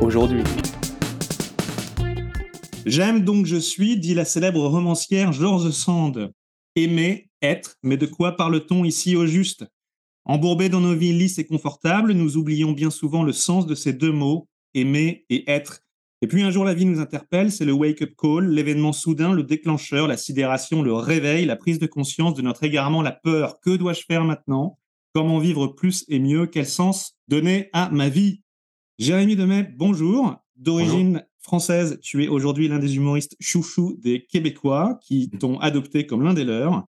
aujourd'hui. J'aime donc je suis, dit la célèbre romancière George Sand. Aimer, être, mais de quoi parle-t-on ici au juste? Embourbés dans nos vies lisses et confortables, nous oublions bien souvent le sens de ces deux mots, aimer et être. Et puis un jour la vie nous interpelle, c'est le wake-up call, l'événement soudain, le déclencheur, la sidération, le réveil, la prise de conscience de notre égarement, la peur. Que dois-je faire maintenant? Comment vivre plus et mieux? Quel sens donner à ma vie? Jérémy Demet, bonjour. D'origine française, tu es aujourd'hui l'un des humoristes chouchous des Québécois qui mmh. t'ont adopté comme l'un des leurs.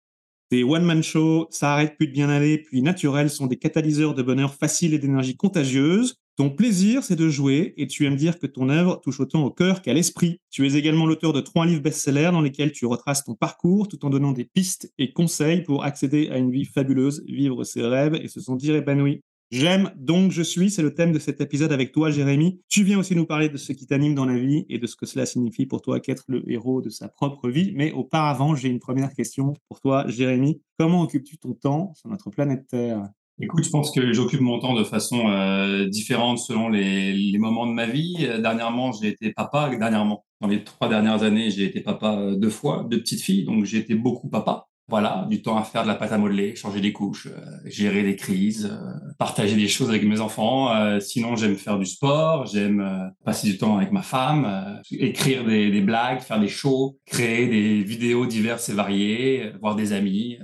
Tes one-man shows, ça arrête plus de bien aller, puis naturel sont des catalyseurs de bonheur facile et d'énergie contagieuse. Ton plaisir, c'est de jouer et tu aimes dire que ton œuvre touche autant au cœur qu'à l'esprit. Tu es également l'auteur de trois livres best-sellers dans lesquels tu retraces ton parcours tout en donnant des pistes et conseils pour accéder à une vie fabuleuse, vivre ses rêves et se sentir épanoui. J'aime donc je suis, c'est le thème de cet épisode avec toi, Jérémy. Tu viens aussi nous parler de ce qui t'anime dans la vie et de ce que cela signifie pour toi qu'être le héros de sa propre vie. Mais auparavant, j'ai une première question pour toi, Jérémy. Comment occupes-tu ton temps sur notre planète Terre? Écoute, je pense que j'occupe mon temps de façon euh, différente selon les, moments de ma vie. Euh, dernièrement, j'ai été papa. Dernièrement, dans les trois dernières années, j'ai été papa euh, deux fois, deux petites filles. Donc, j'ai été beaucoup papa. Voilà, du temps à faire de la pâte à modeler, changer des couches, euh, gérer des crises, euh, partager des choses avec mes enfants. Euh, sinon, j'aime faire du sport, j'aime passer du temps avec ma femme, écrire des, blagues, faire des shows, créer des vidéos diverses et variées, voir des amis.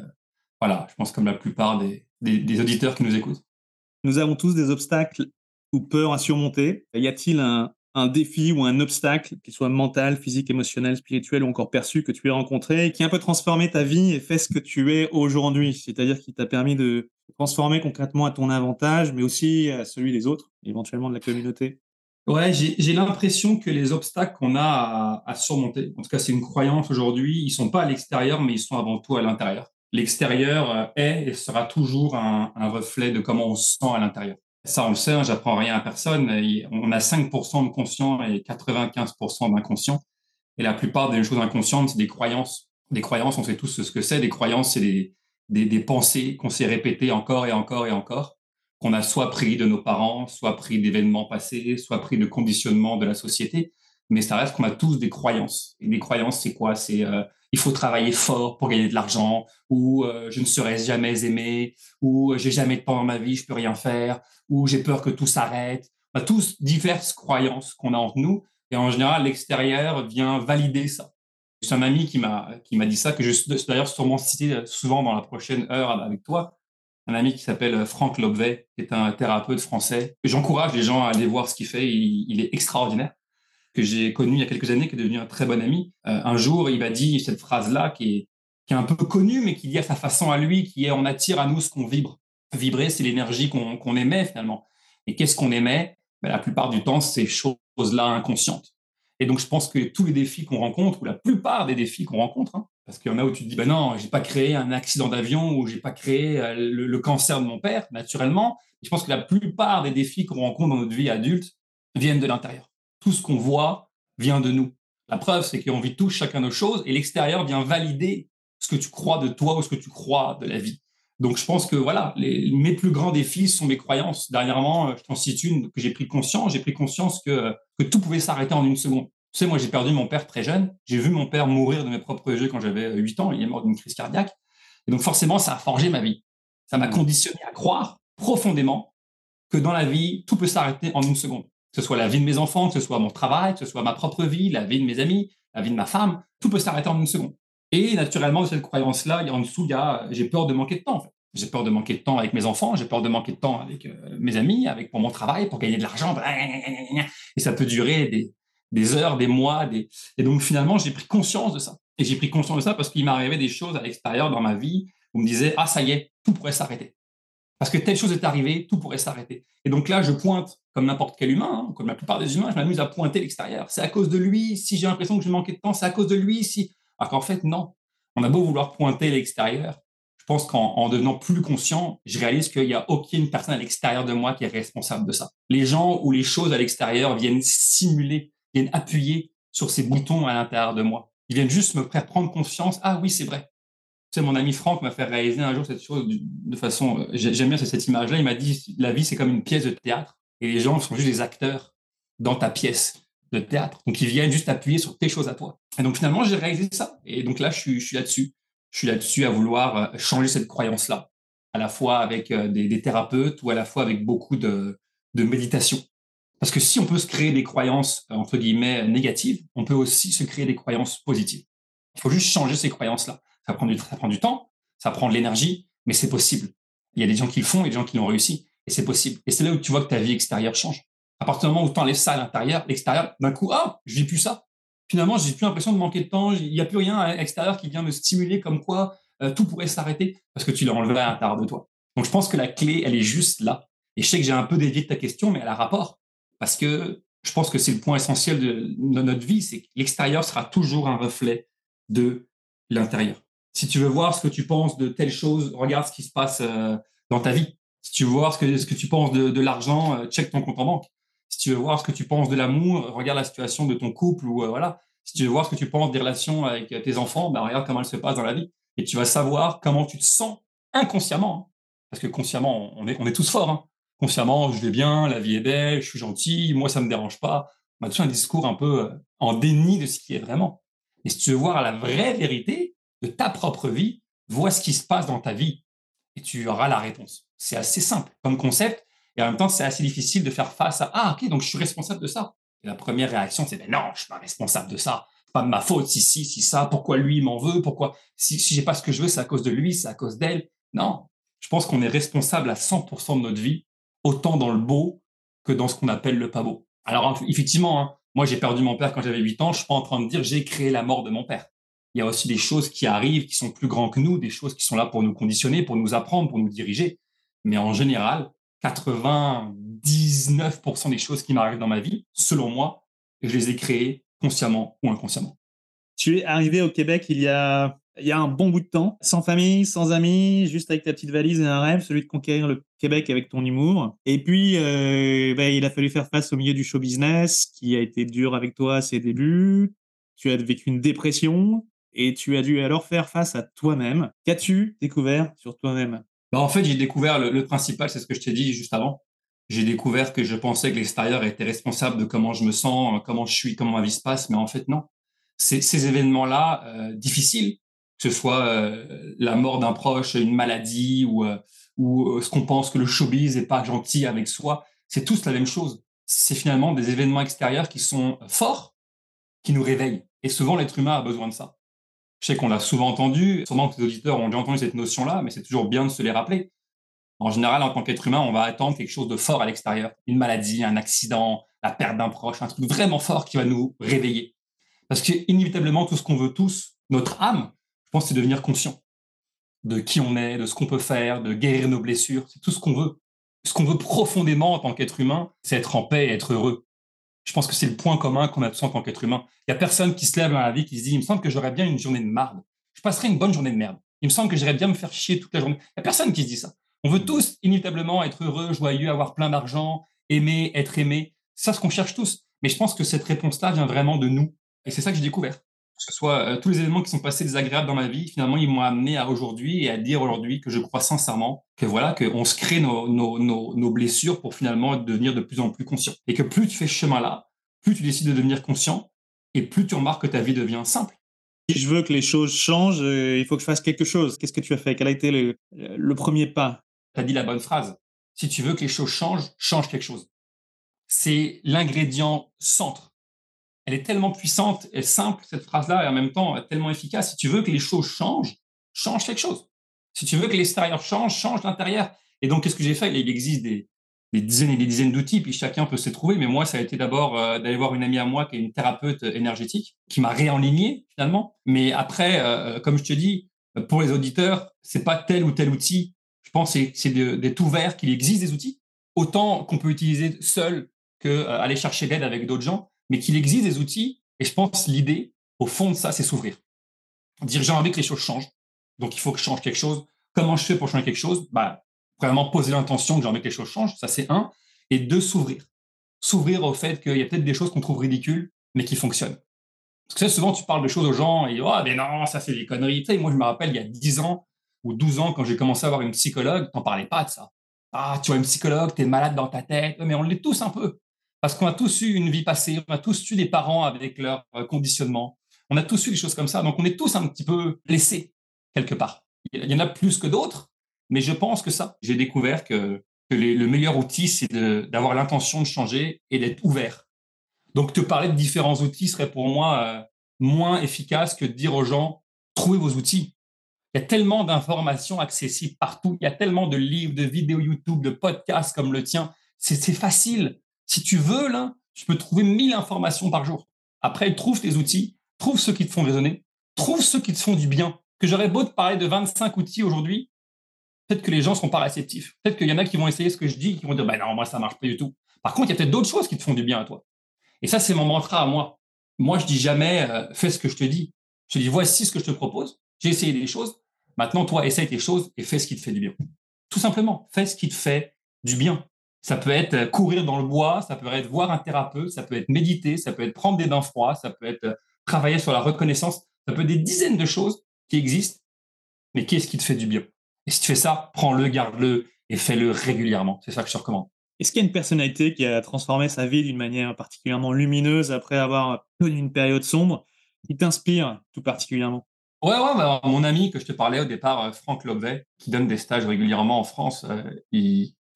voilà, je pense comme la plupart des, des, des auditeurs qui nous écoutent. Nous avons tous des obstacles ou peurs à surmonter. Y a-t-il un, un défi ou un obstacle, qu'il soit mental, physique, émotionnel, spirituel ou encore perçu, que tu as rencontré, qui a un peu transformé ta vie et fait ce que tu es aujourd'hui, c'est-à-dire qui t'a permis de transformer concrètement à ton avantage, mais aussi à celui des autres, éventuellement de la communauté Ouais, j'ai l'impression que les obstacles qu'on a à, surmonter, en tout cas c'est une croyance aujourd'hui, ils sont pas à l'extérieur, mais ils sont avant tout à l'intérieur. L'extérieur euh, est et sera toujours un reflet de comment on se sent à l'intérieur. Ça, on le sait, hein, j'apprends rien à personne. On a 5% de conscient et 95% d'inconscient. Et la plupart des choses inconscientes, c'est des croyances. Des croyances, on sait tous ce que c'est. Des croyances, c'est des, des, des, pensées qu'on s'est répétées encore et encore et encore, qu'on a soit pris de nos parents, soit pris d'événements passés, soit pris de conditionnements de la société. Mais ça reste qu'on a tous des croyances. Et des croyances, c'est quoi? C'est euh, il faut travailler fort pour gagner de l'argent, ou euh, je ne serai jamais aimé, ou euh, j'ai jamais de temps dans ma vie, je peux rien faire, ou j'ai peur que tout s'arrête. A tous diverses croyances qu'on a entre nous, et en général, l'extérieur vient valider ça. C'est un ami qui m'a qui m'a dit ça, que je d'ailleurs sûrement cité souvent dans la prochaine heure avec toi. Un ami qui s'appelle Franck Lobvet, qui est un thérapeute français. J'encourage les gens à aller voir ce qu'il fait. il est extraordinaire que j'ai connu il y a quelques années, qui est devenu un très bon ami. Euh, un jour, il m'a dit cette phrase-là qui est, qui est un peu connue, mais qui dit à sa façon à lui, qui est on attire à nous ce qu'on vibre. Vibrer, c'est l'énergie qu'on émet finalement. Et qu'est-ce qu'on émet? Ben, La plupart du temps, ces choses-là inconscientes. Et donc, je pense que tous les défis qu'on rencontre, ou la plupart des défis qu'on rencontre, hein, parce qu'il y en a où tu te dis, ben non, j'ai pas créé un accident d'avion ou j'ai pas créé euh, le, le, cancer de mon père, naturellement. je pense que la plupart des défis qu'on rencontre dans notre vie adulte viennent de l'intérieur tout ce qu'on voit vient de nous. La preuve, c'est qu'on vit tous chacun nos choses et l'extérieur vient valider ce que tu crois de toi ou ce que tu crois de la vie. Donc, je pense que voilà, les, mes plus grands défis sont mes croyances. Dernièrement, euh, je t'en cite une que j'ai pris conscience. J'ai pris conscience que, que tout pouvait s'arrêter en une seconde. Tu sais, moi, j'ai perdu mon père très jeune. J'ai vu mon père mourir de mes propres yeux quand j'avais 8 ans. Il est mort d'une crise cardiaque. Et donc, forcément, ça a forgé ma vie. Ça m'a conditionné à croire profondément que dans la vie, tout peut s'arrêter en une seconde que ce soit la vie de mes enfants, que ce soit mon travail, que ce soit ma propre vie, la vie de mes amis, la vie de ma femme, tout peut s'arrêter en une seconde. Et naturellement, de cette croyance-là, en dessous, il y a j'ai peur de manquer de temps. En fait. J'ai peur de manquer de temps avec mes enfants, j'ai peur de manquer de temps avec euh, mes amis, avec pour mon travail, pour gagner de l'argent. Et ça peut durer des, heures, des mois. Et donc finalement, j'ai pris conscience de ça. Et j'ai pris conscience de ça parce qu'il m'arrivait des choses à l'extérieur dans ma vie où on me disait, ah ça y est, tout pourrait s'arrêter. parce que telle chose est arrivée, tout pourrait s'arrêter. Et donc là, je pointe, comme n'importe quel humain, hein, comme la plupart des humains, je m'amuse à pointer l'extérieur. C'est à cause de lui, si j'ai l'impression que je manquais de temps, c'est à cause de lui, si. Alors qu'en fait, non. On a beau vouloir pointer l'extérieur, je pense qu'en devenant plus conscient, je réalise qu'il n'y a aucune personne à l'extérieur de moi qui est responsable de ça. Les gens ou les choses à l'extérieur viennent simuler, viennent appuyer sur ces boutons à l'intérieur de moi. Ils viennent juste me faire prendre conscience. Ah oui, c'est vrai. Sais, mon ami Franck m'a fait réaliser un jour cette chose de façon. Euh, j'aime bien cette image-là. Il m'a dit la vie, c'est comme une pièce de théâtre et les gens sont juste des acteurs dans ta pièce de théâtre. Donc, ils viennent juste appuyer sur tes choses à toi. Et donc, finalement, j'ai réalisé ça. Et donc là, je suis là-dessus. Je suis là-dessus à vouloir euh, changer cette croyance-là, à la fois avec euh, des, thérapeutes ou à la fois avec beaucoup de, méditation. Parce que si on peut se créer des croyances, euh, entre guillemets, négatives, on peut aussi se créer des croyances positives. Il faut juste changer ces croyances-là. Ça prend du, ça prend du temps, ça prend de l'énergie, mais c'est possible. Il y a des gens qui le font et des gens qui l'ont réussi. Et c'est possible. Et c'est là où tu vois que ta vie extérieure change. À partir du moment où tu enlèves ça à l'intérieur, l'extérieur, d'un coup, ah, je vis plus ça. Finalement, j'ai plus l'impression de manquer de temps. Il n'y a plus rien à l'extérieur qui vient me stimuler comme quoi euh, tout pourrait s'arrêter parce que tu l'as enlevé à l'intérieur de toi. Donc, je pense que la clé, elle est juste là. Et je sais que j'ai un peu dévié de ta question, mais elle a rapport. Parce que je pense que c'est le point essentiel de, notre vie, c'est que l'extérieur sera toujours un reflet de l'intérieur. Si tu veux voir ce que tu penses de telle chose, regarde ce qui se passe euh, dans ta vie. Si tu veux voir ce que, ce que tu penses de, l'argent, euh, check ton compte en banque. Si tu veux voir ce que tu penses de l'amour, regarde la situation de ton couple ou euh, voilà. Si tu veux voir ce que tu penses des relations avec tes enfants, ben, regarde comment elles se passent dans la vie. Et tu vas savoir comment tu te sens inconsciemment. Hein. Parce que consciemment, on est, on est tous forts. Hein consciemment, je vais bien, la vie est belle, je suis gentil, moi ça me dérange pas. On a toujours un discours un peu euh, en déni de ce qui est vraiment. Et si tu veux voir la vraie vérité de ta propre vie, vois ce qui se passe dans ta vie et tu auras la réponse. C'est assez simple comme concept et en même temps c'est assez difficile de faire face à ah ok donc je suis responsable de ça. Et la première réaction c'est ben non je suis pas responsable de ça, pas de ma faute si si si ça, pourquoi lui m'en veut, pourquoi? Si si j'ai pas ce que je veux c'est à cause de lui, c'est à cause d'elle. Non, je pense qu'on est responsable à 100% de notre vie autant dans le beau que dans ce qu'on appelle le pas beau. Alors effectivement, hein, moi j'ai perdu mon père quand j'avais 8 ans, je suis pas en train de dire j'ai créé la mort de mon père. Il y a aussi des choses qui arrivent, qui sont plus grands que nous, des choses qui sont là pour nous conditionner, pour nous apprendre, pour nous diriger. Mais en général, 99% des choses qui m'arrivent dans ma vie, selon moi, je les ai créées consciemment ou inconsciemment. Tu es arrivé au Québec il y a il y a un bon bout de temps, sans famille, sans amis, juste avec ta petite valise et un rêve, celui de conquérir le Québec avec ton humour. Et puis, euh, ben, il a fallu faire face au milieu du show business, qui a été dur avec toi à ses débuts. Tu as vécu une dépression et tu as dû alors faire face à toi-même. Qu'as-tu découvert sur toi-même? Bah En fait, j'ai découvert le, principal, c'est ce que je t'ai dit juste avant. J'ai découvert que je pensais que l'extérieur était responsable de comment je me sens, comment je suis, comment ma vie se passe, mais en fait, non. Ces, événements-là, euh, difficiles, que ce soit euh, la mort d'un proche, une maladie ou, euh, ou euh, ce qu'on pense que le showbiz n'est pas gentil avec soi, c'est tous la même chose. C'est finalement des événements extérieurs qui sont forts, qui nous réveillent. Et souvent, l'être humain a besoin de ça. Je sais qu'on l'a souvent entendu, sûrement que les auditeurs ont déjà entendu cette notion-là, mais c'est toujours bien de se les rappeler. En général, en tant qu'être humain, on va attendre quelque chose de fort à l'extérieur. Une maladie, un accident, la perte d'un proche, un truc vraiment fort qui va nous réveiller. Parce que inévitablement, tout ce qu'on veut tous, notre âme, je pense c'est devenir conscient de qui on est, de ce qu'on peut faire, de guérir nos blessures. C'est tout ce qu'on veut. Ce qu'on veut profondément en tant qu'être humain, c'est être en paix et être heureux. Je pense que c'est le point commun qu'on a tous en tant qu'être humain. Il n'y a personne qui se lève dans la vie qui se dit, il me semble que j'aurais bien une journée de marde. Je passerai une bonne journée de merde. Il me semble que j'aurais bien me faire chier toute la journée. Il n'y a personne qui se dit ça. On veut tous inévitablement être heureux, joyeux, avoir plein d'argent, aimer, être aimé. C'est ça ce qu'on cherche tous. Mais je pense que cette réponse-là vient vraiment de nous. Et c'est ça que j'ai découvert ce soit euh, tous les événements qui sont passés désagréables dans ma vie, finalement, ils m'ont amené à aujourd'hui et à dire aujourd'hui que je crois sincèrement que voilà, qu'on se crée nos, nos, nos, blessures pour finalement devenir de plus en plus conscient. Et que plus tu fais ce chemin-là, plus tu décides de devenir conscient et plus tu remarques que ta vie devient simple. Si je veux que les choses changent, euh, il faut que je fasse quelque chose. Qu'est-ce que tu as fait? Quel a été le, le premier pas? Tu as dit la bonne phrase. Si tu veux que les choses changent, change quelque chose. C'est l'ingrédient centre elle est tellement puissante et simple, cette phrase-là, et en même temps tellement efficace. Si tu veux que les choses changent, change quelque chose. Si tu veux que l'extérieur change, change l'intérieur. Et donc, qu'est-ce que j'ai fait? Il existe des, dizaines et des dizaines d'outils, puis chacun peut se trouver. Mais moi, ça a été d'abord euh, d'aller voir une amie à moi qui est une thérapeute énergétique, qui m'a réaligné finalement. Mais après, euh, comme je te dis, pour les auditeurs, c'est pas tel ou tel outil. Je pense que c'est d'être ouvert qu'il existe des outils, autant qu'on peut utiliser seul qu'aller aller chercher l'aide avec d'autres gens, mais qu'il existe des outils. Et je pense l'idée, au fond de ça, c'est s'ouvrir. Dire j'ai envie que les choses changent, donc il faut que je change quelque chose. Comment je fais pour changer quelque chose? Bah, Vraiment poser l'intention que j'ai envie que les choses changent, ça c'est un. Et deux, s'ouvrir. S'ouvrir au fait qu'il y a peut-être des choses qu'on trouve ridicules, mais qui fonctionnent. Parce que souvent, tu parles de choses aux gens et oh, mais non, ça c'est des conneries. Moi, je me rappelle, il y a 10 ans ou 12 ans, quand j'ai commencé à avoir une psychologue, t'en parlais pas de ça. Ah, tu vois une psychologue, tu es malade dans ta tête. Mais on l'est tous un peu. Parce qu'on a tous eu une vie passée, on a tous eu des parents avec leur euh, conditionnement. On a tous eu des choses comme ça. Donc, on est tous un petit peu laissés quelque part. Il y en a plus que d'autres, mais je pense que ça, j'ai découvert que, le meilleur outil, c'est d'avoir l'intention de changer et d'être ouvert. Donc, te parler de différents outils serait pour moi euh, moins efficace que de dire aux gens, trouvez vos outils. Il y a tellement d'informations accessibles partout. Il y a tellement de livres, de vidéos YouTube, de podcasts comme le tien. C'est facile. Si tu veux, là, tu peux trouver 1000 informations par jour. Après, trouve tes outils, trouve ceux qui te font raisonner, trouve ceux qui te font du bien que j'aurais beau te parler de 25 outils aujourd'hui, peut-être que les gens ne seront pas réceptifs. Peut-être qu'il y en a qui vont essayer ce que je dis, qui vont dire, bah non, moi, ça marche pas du tout. Par contre, il y a peut-être d'autres choses qui te font du bien à toi. Et ça, c'est mon mantra à moi. Moi, je dis jamais, euh, fais ce que je te dis. Je dis, voici ce que je te propose. J'ai essayé des choses. Maintenant, toi, essaye tes choses et fais ce qui te fait du bien. Tout simplement, fais ce qui te fait du bien. Ça peut être euh, courir dans le bois, ça peut être voir un thérapeute, ça peut être méditer, ça peut être prendre des bains froids, ça peut être euh, travailler sur la reconnaissance, ça peut être des dizaines de choses qui existent, mais qu'est-ce qui te fait du bien? Et si tu fais ça, prends-le, garde-le et fais-le régulièrement. C'est ça que je te recommande. Est-ce qu'il y a une personnalité qui a transformé sa vie d'une manière particulièrement lumineuse après avoir connu une période sombre qui t'inspire tout particulièrement? Ouais, ouais, bah, mon ami que je te parlais au départ, euh, Franck Lobvet, qui donne des stages régulièrement en France, euh,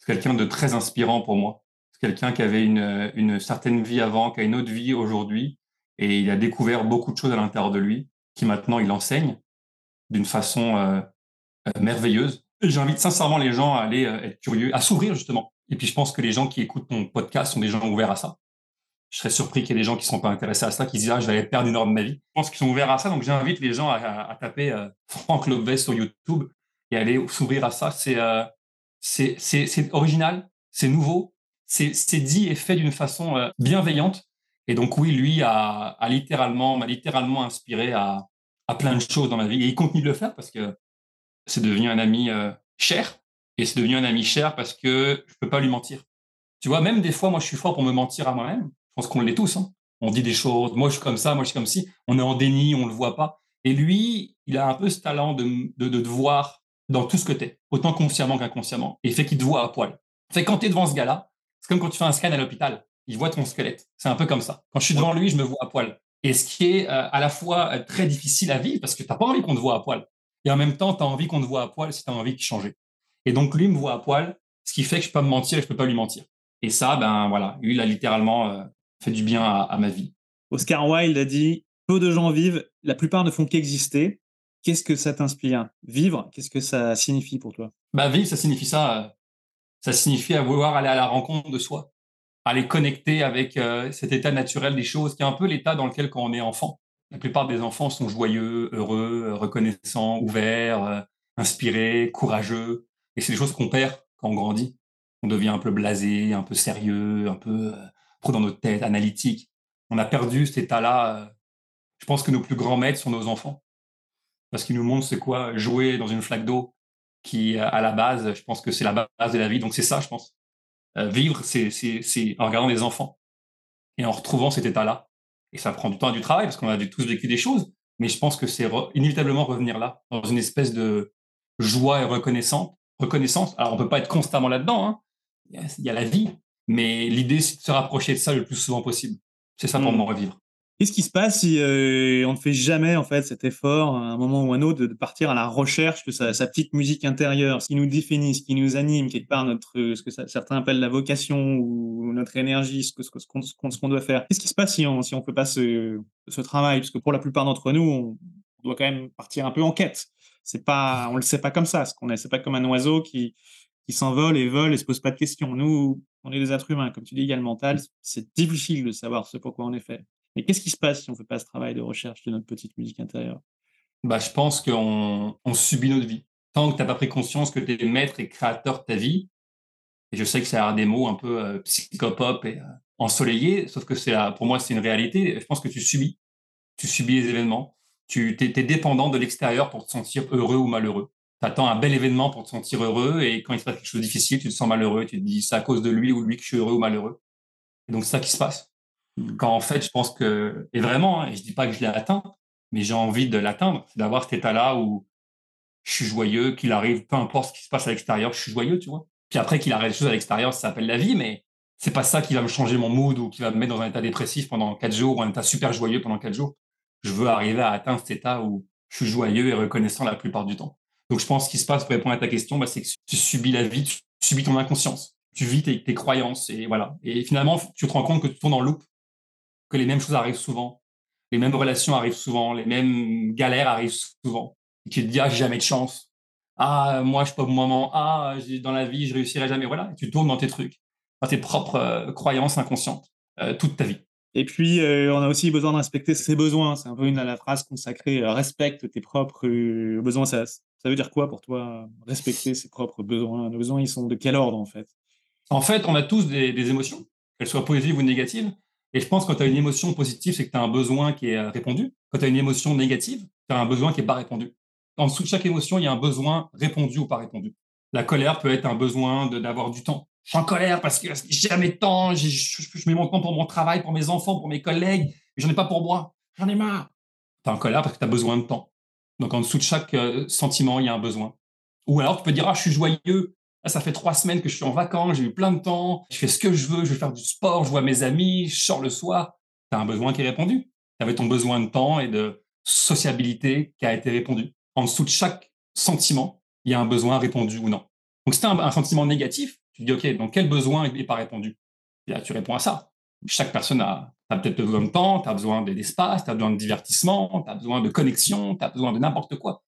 quelqu'un de très inspirant pour moi. C'est quelqu'un qui avait une, une certaine vie avant, qui a une autre vie aujourd'hui, et il a découvert beaucoup de choses à l'intérieur de lui, qui maintenant il enseigne d'une façon euh, euh, merveilleuse. J'invite sincèrement les gens à aller euh, être curieux, à s'ouvrir justement. Et puis je pense que les gens qui écoutent mon podcast sont des gens ouverts à ça. Je serais surpris qu'il y ait des gens qui ne sont pas intéressés à ça, qui disent ah je vais aller perdre une heure de ma vie. Je pense qu'ils sont ouverts à ça, donc j'invite les gens à, taper Franck Lobvet sur YouTube et aller s'ouvrir à ça. C'est c'est original, c'est nouveau, c'est dit et fait d'une façon bienveillante. Et donc oui, lui a, littéralement m'a littéralement inspiré à, plein de choses dans ma vie. Et il continue de le faire parce que c'est devenu un ami euh, cher. Et c'est devenu un ami cher parce que je peux pas lui mentir. Tu vois, même des fois, moi, je suis fort pour me mentir à moi-même. Je pense qu'on l'est tous. Hein. On dit des choses. Moi, je suis comme ça. Moi, je suis comme si. On est en déni. On le voit pas. Et lui, il a un peu ce talent de, de, de te voir dans tout ce que tu es, autant consciemment qu'inconsciemment. Et fait qu'il te voit à poil. Fait quand tu es devant ce gars-là, c'est comme quand tu fais un scan à l'hôpital. Il voit ton squelette. C'est un peu comme ça. Quand je suis devant lui, je me vois à poil. Et ce qui est euh, à la fois euh, très difficile à vivre parce que tu n'as pas envie qu'on te voit à poil. Et en même temps, tu as envie qu'on te voit à poil si tu as envie de changer. Et donc, lui me voit à poil, ce qui fait que je peux pas me mentir et je peux pas lui mentir. Et ça, ben voilà, lui, il a littéralement euh, fait du bien à, ma vie. Oscar Wilde a dit Peu de gens vivent, la plupart ne font qu'exister. Qu'est-ce que ça t'inspire? Vivre, qu'est-ce que ça signifie pour toi? Bah, Vivre, ça signifie ça. ça signifie vouloir aller à la rencontre de soi aller connecter avec euh, cet état naturel des choses, qui est un peu l'état dans lequel quand on est enfant. La plupart des enfants sont joyeux, heureux, reconnaissants, ouverts, euh, inspirés, courageux. Et c'est des choses qu'on perd quand on grandit. On devient un peu blasé, un peu sérieux, un peu euh, trop dans notre tête, analytique. On a perdu cet état-là. Je pense que nos plus grands maîtres sont nos enfants. Parce qu'ils nous montrent c'est quoi jouer dans une flaque d'eau qui, à la base, je pense que c'est la base de la vie. Donc c'est ça, je pense. Euh, vivre, c'est en regardant des enfants et en retrouvant cet état-là. Et ça prend du temps et du travail parce qu'on a tous vécu des choses, mais je pense que c'est inévitablement revenir là, dans une espèce de joie et reconnaissance. reconnaissance. Alors, on peut pas être constamment là-dedans. Hein. Il, y a, la vie, mais l'idée, c'est de se rapprocher de ça le plus souvent possible. C'est ça pour mmh. moi, revivre. Qu'est-ce qui se passe si euh, on ne fait jamais en fait cet effort, à un moment ou un autre, de, partir à la recherche de sa, petite musique intérieure, ce qui nous définit, ce qui nous anime, quelque part notre, ce que certains appellent la vocation ou notre énergie, ce qu'on ce, ce qu'on doit faire. Qu'est-ce qui se passe si on si on peut pas ce, ce travail, parce que pour la plupart d'entre nous, on, doit quand même partir un peu en quête. C'est pas, on le sait pas comme ça, ce qu'on est, c'est pas comme un oiseau qui qui s'envole et vole et se pose pas de questions. Nous, on est des êtres humains, comme tu dis, il y a le mental. C'est difficile de savoir ce pourquoi on est fait. Mais qu'est-ce qui se passe si on ne fait pas ce travail de recherche de notre petite musique intérieure? Bah, Je pense qu'on on subit notre vie. tant que tu n'as pas pris conscience que tu es maître et créateur de ta vie, et je sais que ça a des mots un peu euh, psychopop et euh, ensoleillés, sauf que c'est pour moi, c'est une réalité. Je pense que tu subis. Tu subis les événements. Tu es, dépendant de l'extérieur pour te sentir heureux ou malheureux. Tu attends un bel événement pour te sentir heureux et quand il se passe quelque chose de difficile, tu te sens malheureux. Tu te dis, c'est à cause de lui ou lui que je suis heureux ou malheureux. Et donc, c'est ça qui se passe. Mmh. Quand en fait, je pense que, et vraiment, hein, je dis pas que je l'ai atteint, mais j'ai envie de l'atteindre, d'avoir cet état-là où je suis joyeux, qu'il arrive, peu importe ce qui se passe à l'extérieur, je suis joyeux, tu vois. Puis après qu'il arrive des choses à l'extérieur, ça s'appelle la vie, mais c'est pas ça qui va me changer mon mood ou qui va me mettre dans un état dépressif pendant quatre jours ou un état super joyeux pendant quatre jours. Je veux arriver à atteindre cet état où je suis joyeux et reconnaissant la plupart du temps. Donc je pense ce qui se passe pour répondre à ta question, bah, c'est que tu subis la vie, tu subis ton inconscience, tu vis tes, tes, croyances et voilà. Et finalement, tu te rends compte que tu tournes en loop, que les mêmes choses arrivent souvent, les mêmes relations arrivent souvent, les mêmes galères arrivent souvent. Et tu te dis, ah, j'ai jamais de chance. Ah, moi, je suis pas au moment. Ah, dans la vie, je réussirai jamais. Voilà. tu tournes dans tes trucs, dans tes propres euh, croyances inconscientes, euh, toute ta vie. Et puis, euh, on a aussi besoin de respecter ses besoins. C'est un peu une la phrase consacrée respecte tes propres besoins. Ça, ça veut dire quoi pour toi, respecter ses propres besoins? Les besoins, ils sont de quel ordre, en fait? En fait, on a tous des, des émotions, qu'elles soient positives ou négatives. Et je pense que quand tu as une émotion positive, c'est que tu as un besoin qui est répondu. Quand tu as une émotion négative, tu as un besoin qui n'est pas répondu. En dessous de chaque émotion, il y a un besoin répondu ou pas répondu. La colère peut être un besoin d'avoir du temps. Je suis en colère parce que j'ai jamais de temps, je, je, mets mon temps pour mon travail, pour mes enfants, pour mes collègues, mais j'en ai pas pour moi. J'en ai marre. Tu es en colère parce que tu as besoin de temps. Donc en dessous de chaque euh, sentiment, il y a un besoin. Ou alors tu peux dire, ah, je suis joyeux, ça fait trois semaines que je suis en vacances, j'ai eu plein de temps, je fais ce que je veux, je vais faire du sport, je vois mes amis, je sors le soir. Tu as un besoin qui est répondu. Tu avais ton besoin de temps et de sociabilité qui a été répondu. En dessous de chaque sentiment, il y a un besoin répondu ou non. Donc, si tu as un, sentiment négatif, tu te dis, OK, donc quel besoin n'est pas répondu Et là, tu réponds à ça. Chaque personne a, peut-être besoin de temps, tu as besoin d'espace, tu as besoin de divertissement, tu as besoin de connexion, tu as besoin de n'importe quoi.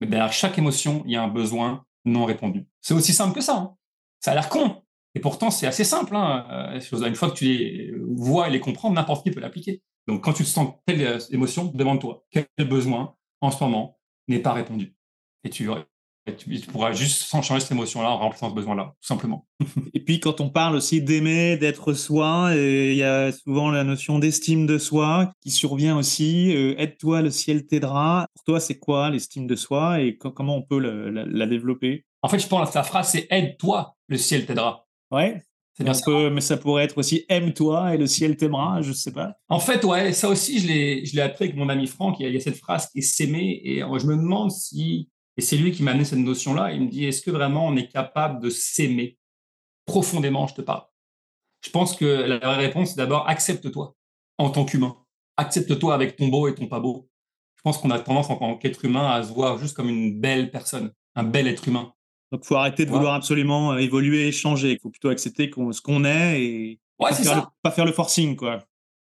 Mais derrière chaque émotion, il y a un besoin non répondu. C'est aussi simple que ça. Hein. Ça a l'air con. Et pourtant, c'est assez simple. Hein. Euh, une fois que tu les vois et les comprends, n'importe qui peut l'appliquer. Donc, quand tu te sens telle euh, émotion, demande-toi quel besoin en ce moment n'est pas répondu. Et tu, tu, pourras juste changer cette émotion-là en remplissant ce besoin-là, tout simplement. et puis, quand on parle aussi d'aimer, d'être soi, il y a souvent la notion d'estime de soi qui survient aussi. Euh, aide-toi, le ciel t'aidera. Pour toi, c'est quoi l'estime de soi et comment on peut la, développer? En fait, je pense que la phrase, c'est aide-toi, le ciel t'aidera. Ouais. C'est bien ça. mais ça pourrait être aussi aime-toi et le ciel t'aimera, je sais pas. En fait, ouais, ça aussi, je l'ai, je l'ai appris avec mon ami Franck. Il y, a, cette phrase qui est s'aimer et je me demande si et c'est lui qui m'a amené cette notion-là. Il me dit, est-ce que vraiment on est capable de s'aimer? Profondément, je te parle Je pense que la vraie réponse, c'est d'abord accepte-toi en tant qu'humain. Accepte-toi avec ton beau et ton pas beau. Je pense qu'on a tendance en tant qu'être humain à se voir juste comme une belle personne, un bel être humain. Donc, il faut arrêter de vouloir absolument euh, évoluer et changer. Il faut plutôt accepter ce qu'on est et pas, faire pas, faire le, forcing. quoi.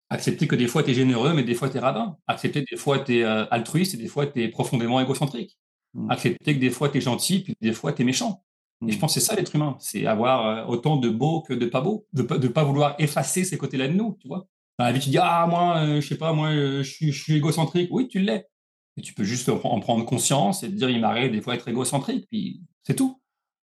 Accepter que des fois, tu es généreux, mais des fois, tu es radin. Accepter des fois, tu es euh, altruiste et des fois, tu es profondément égocentrique. Mmh. Accepter que des fois, tu es gentil, puis des fois, tu es méchant. Et je mmh. pense que c'est ça l'être humain, c'est avoir euh, autant de beau que de pas beau, de ne pas vouloir effacer ces côtés-là de nous, tu vois. Dans la vie, tu dis, ah, moi, euh, je sais pas, moi, euh, je, suis, égocentrique. Oui, tu l'es. Et tu peux juste en prendre conscience et te dire, il m'arrive des fois d'être égocentrique, puis c'est tout.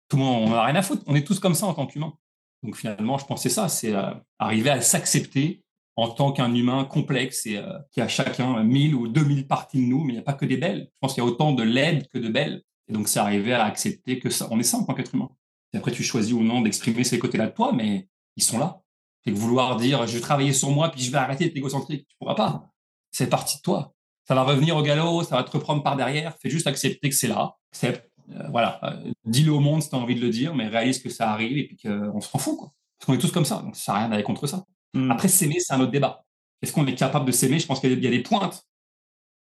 Tout le monde, on n'a rien à foutre. On est tous comme ça en tant qu'humain. Donc finalement, je pense que c'est ça, c'est arriver à s'accepter en tant qu'un humain complexe et euh, qui a chacun 1000 ou 2000 parties de nous, mais il n'y a pas que des belles. Je pense qu'il y a autant de laides que de belles. Et donc, c'est arriver à accepter que ça, on est ça en tant qu'être humain. Et après, tu choisis ou non d'exprimer ces côtés-là de toi, mais ils sont là. Et que vouloir dire, je vais travailler sur moi, puis je vais arrêter d'être égocentrique, tu pourras pas. C'est partie de toi. Ça va revenir au galop, ça va te reprendre par derrière. Fais juste accepter que c'est là. Euh, voilà. Euh, dis-le au monde si tu as envie de le dire, mais réalise que ça arrive et puis qu'on se rend fou. Parce qu'on est tous comme ça. Donc, ça rien à aller contre ça. Hmm. Après, s'aimer, c'est un autre débat. Est-ce qu'on est capable de s'aimer? Je pense qu'il y a des pointes,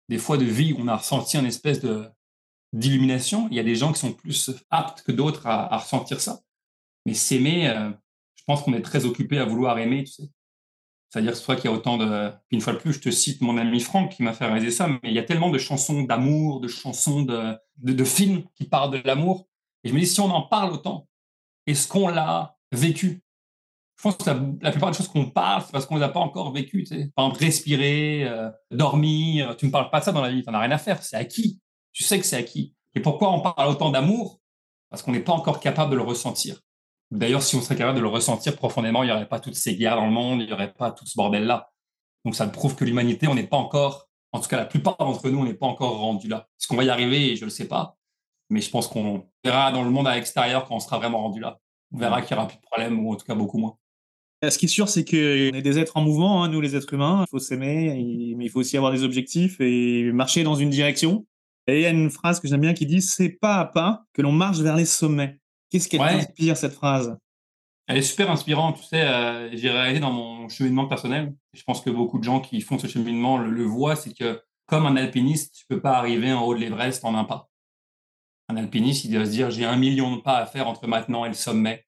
des fois de vie où on a ressenti une espèce d'illumination. Il y a des gens qui sont plus aptes que d'autres à, ressentir ça. Mais s'aimer, euh, je pense qu'on est très occupé à vouloir aimer. C'est-à-dire soit qu'il y a autant de... une fois de plus, je te cite mon ami Franck qui m'a fait réaliser ça, mais il y a tellement de chansons d'amour, de chansons de films qui parlent de l'amour. Et je me dis, si on en parle autant, est-ce qu'on l'a vécu? Je pense que la, plupart des choses qu'on parle, c'est parce qu'on ne les a pas encore vécues. Tu sais. Par exemple, respirer, euh, dormir. Tu ne me parles pas de ça dans la vie, tu n'en as rien à faire. C'est acquis. Tu sais que c'est acquis. Et pourquoi on parle autant d'amour? Parce qu'on n'est pas encore capable de le ressentir. D'ailleurs, si on serait capable de le ressentir profondément, il n'y aurait pas toutes ces guerres dans le monde, il n'y aurait pas tout ce bordel-là. Donc ça prouve que l'humanité, on n'est pas encore, en tout cas la plupart d'entre nous, on n'est pas encore rendu là. Est-ce qu'on va y arriver? Je ne le sais pas. Mais je pense qu'on verra dans le monde à l'extérieur quand on sera vraiment rendu là. On verra qu'il n'y aura plus de problème, ou en tout cas beaucoup moins. Ce qui est sûr, c'est qu'on est des êtres en mouvement, hein, nous les êtres humains. Il faut s'aimer, mais il faut aussi avoir des objectifs et marcher dans une direction. Et il y a une phrase que j'aime bien qui dit C'est pas à pas que l'on marche vers les sommets. Qu'est-ce qu'elle inspire, cette phrase? Elle est super inspirante. Tu sais, euh, j'ai réalisé dans mon cheminement personnel. Je pense que beaucoup de gens qui font ce cheminement le, voient c'est que, comme un alpiniste, tu peux pas arriver en haut de l'Everest en un pas. Un alpiniste, il doit se dire j'ai un million de pas à faire entre maintenant et le sommet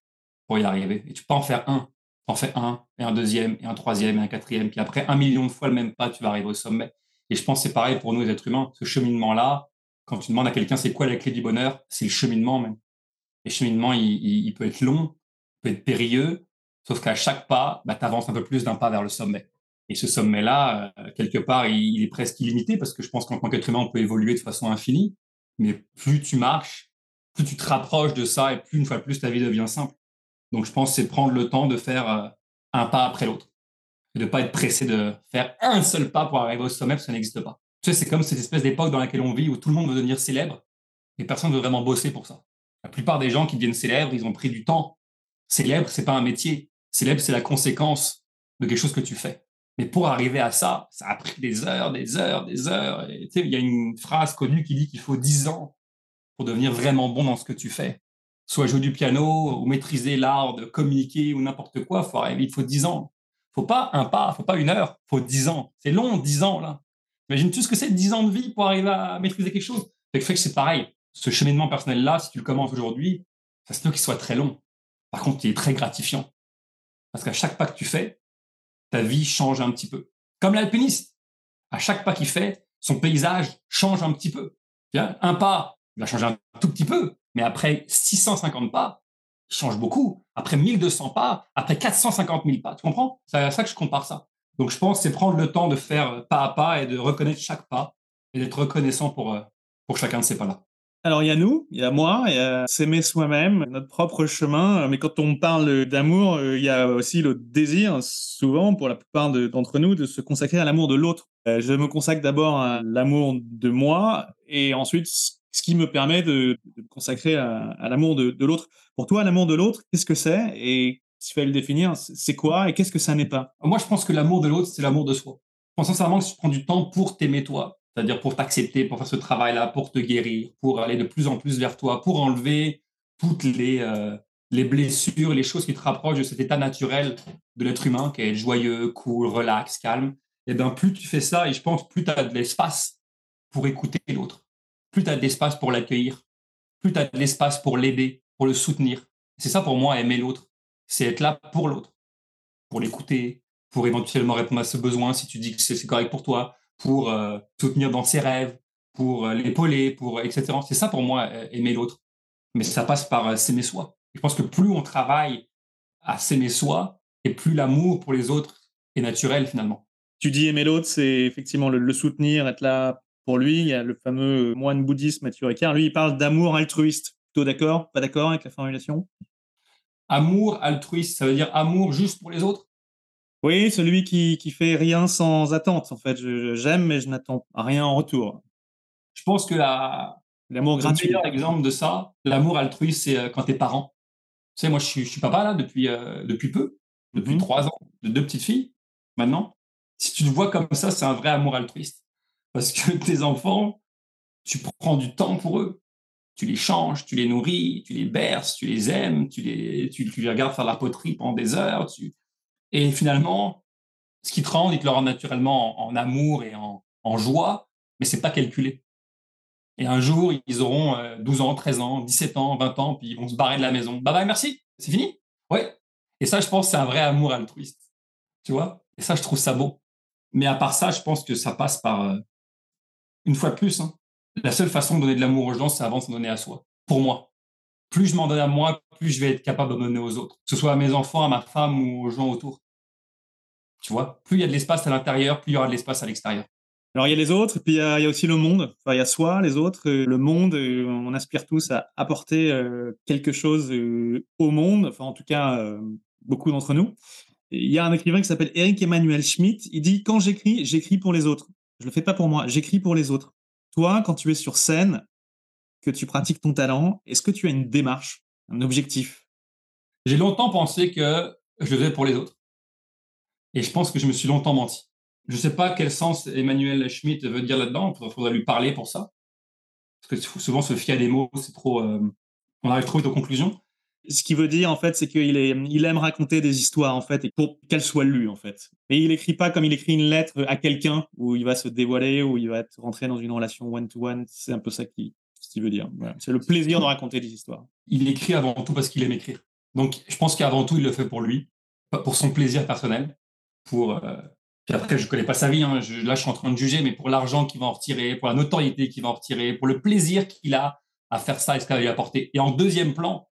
pour y arriver. Et tu peux en faire un. En fais un, et un deuxième, et un troisième, et un quatrième. Puis après, un million de fois le même pas, tu vas arriver au sommet. Et je pense que c'est pareil pour nous, les êtres humains. Ce cheminement-là, quand tu demandes à quelqu'un c'est quoi la clé du bonheur, c'est le cheminement même. Et le cheminement, il, peut être long, il peut être périlleux, sauf qu'à chaque pas, bah, tu avances un peu plus d'un pas vers le sommet. Et ce sommet-là, euh, quelque part, il, est presque illimité parce que je pense qu'en tant qu'être humain, on peut évoluer de façon infinie. Mais plus tu marches, plus tu te rapproches de ça et plus, une fois de plus, ta vie devient simple. Donc, je pense c'est prendre le temps de faire euh, un pas après l'autre. Et de ne pas être pressé de faire un seul pas pour arriver au sommet parce que ça n'existe pas. Tu sais, c'est comme cette espèce d'époque dans laquelle on vit où tout le monde veut devenir célèbre et personne ne veut vraiment bosser pour ça. La plupart des gens qui deviennent célèbres, ils ont pris du temps. Célèbre, c'est pas un métier. Célèbre, c'est la conséquence de quelque chose que tu fais. Mais pour arriver à ça, ça a pris des heures, des heures, des heures. Il y a une phrase connue qui dit qu'il faut 10 ans pour devenir vraiment bon dans ce que tu fais. Soit jouer du piano ou maîtriser l'art de communiquer ou n'importe quoi, faut arriver, il faut 10 ans. Faut pas un pas, faut pas une heure, faut 10 ans. C'est long, 10 ans là. Imagine tout ce que c'est 10 ans de vie pour arriver à maîtriser quelque chose. Fait que c'est pareil. Ce cheminement personnel-là, si tu le commences aujourd'hui, ça se peut qu'il soit très long. Par contre, il est très gratifiant. Parce qu'à chaque pas que tu fais, ta vie change un petit peu. Comme l'alpiniste. À chaque pas qu'il fait, son paysage change un petit peu. Un pas, il va changer un tout petit peu. Mais après 650 pas, il change beaucoup. Après 1200 pas, après 450 000 pas. Tu comprends? C'est à ça que je compare ça. Donc, je pense c'est prendre le temps de faire pas à pas et de reconnaître chaque pas et d'être reconnaissant pour, euh, pour chacun de ces pas-là. Alors, il y a nous, il y a moi, il y a s'aimer soi-même, notre propre chemin. Mais quand on parle d'amour, euh, il y a aussi le désir, souvent, pour la plupart d'entre nous, de se consacrer à l'amour de l'autre. Euh, je me consacre d'abord à l'amour de moi et ensuite ce qui me permet de, me consacrer à, l'amour de, l'autre. Pour toi, l'amour de l'autre, qu'est-ce que c'est et s'il fallait le définir, c'est quoi et qu'est-ce que ça n'est pas? Moi, je pense que l'amour de l'autre, c'est l'amour de soi. Je pense sincèrement que si tu prends du temps pour t'aimer toi, c'est-à-dire pour t'accepter, pour faire ce travail-là, pour te guérir, pour aller de plus en plus vers toi, pour enlever toutes les, euh, les blessures, les choses qui te rapprochent de cet état naturel de l'être humain, qui est joyeux, cool, relax, calme, et eh bien plus tu fais ça, et je pense plus tu as de l'espace pour écouter l'autre, plus tu as de pour l'accueillir, plus tu as de l'espace pour l'aider, pour le soutenir. C'est ça pour moi, aimer l'autre c'est être là pour l'autre, pour l'écouter, pour éventuellement répondre à ce besoin si tu dis que c'est correct pour toi, pour euh, soutenir dans ses rêves, pour euh, l'épauler, pour etc. C'est ça pour moi euh, aimer l'autre. Mais ça passe par s'aimer soi. Je pense que plus on travaille à s'aimer soi, et plus l'amour pour les autres est naturel finalement. Tu dis aimer l'autre, c'est effectivement le, soutenir, être là pour lui. Il y a le fameux moine bouddhiste Mathieu Ricard. Lui, il parle d'amour altruiste. Plutôt d'accord? Pas d'accord avec la formulation? Amour altruiste, ça veut dire amour juste pour les autres? Oui, celui qui, qui fait rien sans attente. En fait, j'aime, mais je n'attends rien en retour. Je pense que l'amour gratuit. Le meilleur exemple de ça, l'amour altruiste, c'est euh, quand t'es parent. Tu sais, moi, je suis, je suis papa là depuis, euh, depuis peu, depuis mhm. trois ans, de deux petites filles maintenant. Si tu le vois comme ça, c'est un vrai amour altruiste. Parce que tes enfants, tu prends du temps pour eux tu les changes, tu les nourris, tu les berces, tu les aimes, tu les, tu, les regardes faire la poterie pendant des heures. Et finalement, ce qui te rend, il te le naturellement en, amour et en, en joie, mais c'est pas calculé. Et un jour, ils auront 12 euh, ans, 13 ans, 17 ans, 20 ans, puis ils vont se barrer de la maison. Bye bye, merci, c'est fini? Ouais. Et ça, je pense, c'est un vrai amour altruiste. Tu vois? Et ça, je trouve ça beau. Mais à part ça, je pense que ça passe par, euh, une fois de plus, hein, la seule façon de donner de l'amour aux gens, c'est avant de s'en donner à soi. Pour moi. Plus je m'en donne à moi, plus je vais être capable de donner aux autres. Que ce soit à mes enfants, à ma femme ou aux gens autour. Tu vois Plus il y a de l'espace à l'intérieur, plus il y aura de l'espace à l'extérieur. Alors il y a les autres, puis il y a, aussi le monde. Il y a soi, les autres, euh, le monde. euh, on aspire tous à apporter euh, quelque chose au monde. Enfin, en tout cas, beaucoup d'entre nous. Il y a un écrivain qui s'appelle Eric Emmanuel Schmitt. Il dit quand j'écris, j'écris pour les autres. Je le fais pas pour moi. J'écris pour les autres. Toi, quand tu es sur scène, que tu pratiques ton talent, est-ce que tu as une démarche, un objectif? J'ai longtemps pensé que je le faisais pour les autres. Et je pense que je me suis longtemps menti. Je ne sais pas quel sens Emmanuel Schmitt veut dire là-dedans. Il faudrait lui parler pour ça. Parce que souvent, se fier à des mots, c'est trop. euh, on arrive trop vite aux conclusions. Ce qu'il veut dire, en fait, c'est qu'il il aime raconter des histoires, en fait, et pour qu'elles soient lues, en fait. Et il écrit pas comme il écrit une lettre à quelqu'un où il va se dévoiler, où il va être rentré dans une relation one-to-one. C'est un peu ça qui, ce qu'il veut dire. C'est le plaisir de raconter des histoires. Il écrit avant tout parce qu'il aime écrire. Donc, je pense qu'avant tout, il le fait pour lui, pour son plaisir personnel. Pour, euh, Puis après, je connais pas sa vie. hein. Je- là, je suis en train de juger, mais pour l'argent qu'il va en retirer, pour la notoriété qu'il va en retirer, pour le plaisir qu'il a à faire ça et ce que ça va lui apporter. Et en deuxième plan,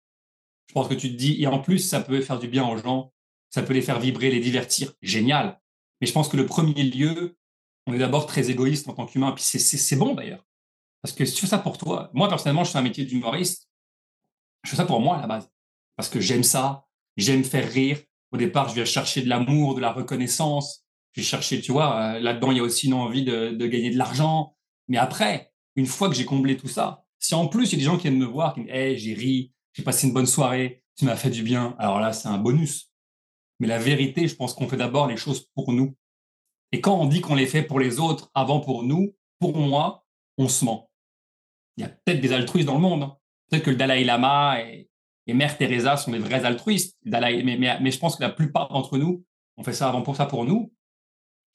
je pense que tu te dis, et en plus, ça peut faire du bien aux gens, ça peut les faire vibrer, les divertir. Génial. Mais je pense que le premier lieu, on est d'abord très égoïste en tant qu'humain. Puis c'est- bon d'ailleurs. Parce que si tu fais ça pour toi, moi personnellement, je fais un métier d'humoriste, je fais ça pour moi à la base. Parce que j'aime ça, j'aime faire rire. Au départ, je viens chercher de l'amour, de la reconnaissance. Je vais chercher, tu vois, euh, là-dedans, il y a aussi une envie de, gagner de l'argent. Mais après, une fois que j'ai comblé tout ça, si en plus il y a des gens qui viennent me voir, qui me disent Hey, j'ai ri, j'ai passé une bonne soirée, tu m'as fait du bien, alors là, c'est un bonus. Mais la vérité, je pense qu'on fait d'abord les choses pour nous. Et quand on dit qu'on les fait pour les autres avant pour nous, pour moi, on se ment. Il y a peut-être des altruistes dans le monde. hein. Peut-être que le Dalai Lama et, Mère Teresa sont des vrais altruistes. Mais, je pense que la plupart d'entre nous, on fait ça avant pour ça pour nous.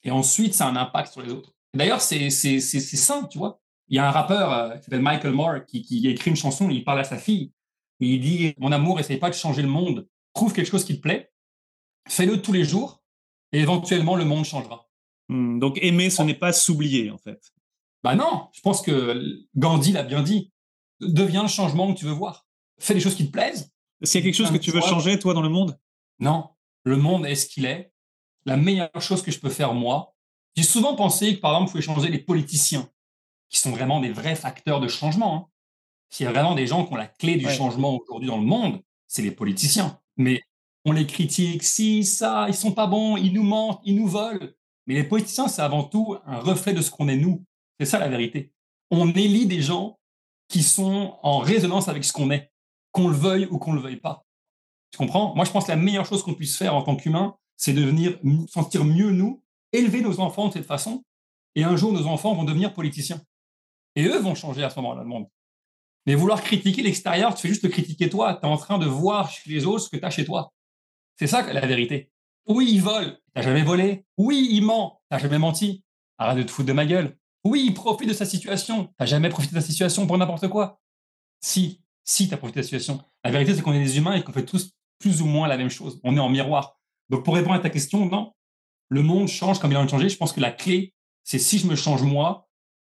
Et ensuite, ça a un impact sur les autres. D'ailleurs, c'est sain, tu vois. Il y a un rappeur euh, qui s'appelle Michael Moore qui, qui écrit une chanson, il parle à sa fille. Et il dit Mon amour, essaye pas de changer le monde. Trouve quelque chose qui te plaît. Fais-le tous les jours. Et éventuellement, le monde changera. Hmm, donc aimer, ce n'est pas s'oublier, en fait. Bah non, je pense que Gandhi l'a bien dit. Deviens le changement que tu veux voir. Fais des choses qui te plaisent. Qu'il y a quelque chose que tu veux changer, toi, dans le monde? Non, le monde est ce qu'il est. La meilleure chose que je peux faire, moi, j'ai souvent pensé que, par exemple, vous pouvez changer les politiciens, qui sont vraiment des vrais facteurs de changement. hein. S'il y a vraiment des gens qui ont la clé du Ouais. changement aujourd'hui dans le monde, c'est les politiciens. Mais on les critique, si, ça, ils sont pas bons, ils nous mentent, ils nous volent. Mais les politiciens, c'est avant tout un reflet de ce qu'on est nous. C'est ça la vérité. On élit des gens qui sont en résonance avec ce qu'on est, qu'on le veuille ou qu'on le veuille pas. Tu comprends? Moi, je pense que la meilleure chose qu'on puisse faire en tant qu'humain, c'est de venir sentir mieux nous, élever nos enfants de cette façon, et un jour, nos enfants vont devenir politiciens. Et eux vont changer à ce moment-là le monde. Mais vouloir critiquer l'extérieur, tu fais juste te critiquer toi. Tu es en train de voir chez les autres ce que tu as chez toi. C'est ça la vérité. Oui, il vole. T'as jamais volé. Oui, il ment. T'as jamais menti. Arrête de te foutre de ma gueule. Oui, il profite de sa situation. T'as jamais profité de sa situation pour n'importe quoi. Si, si t'as profité de la situation. La vérité, c'est qu'on est des humains et qu'on fait tous plus ou moins la même chose. On est en miroir. Donc, pour répondre à ta question, non. Le monde change comme il a envie de changer. Je pense que la clé, c'est si je me change moi,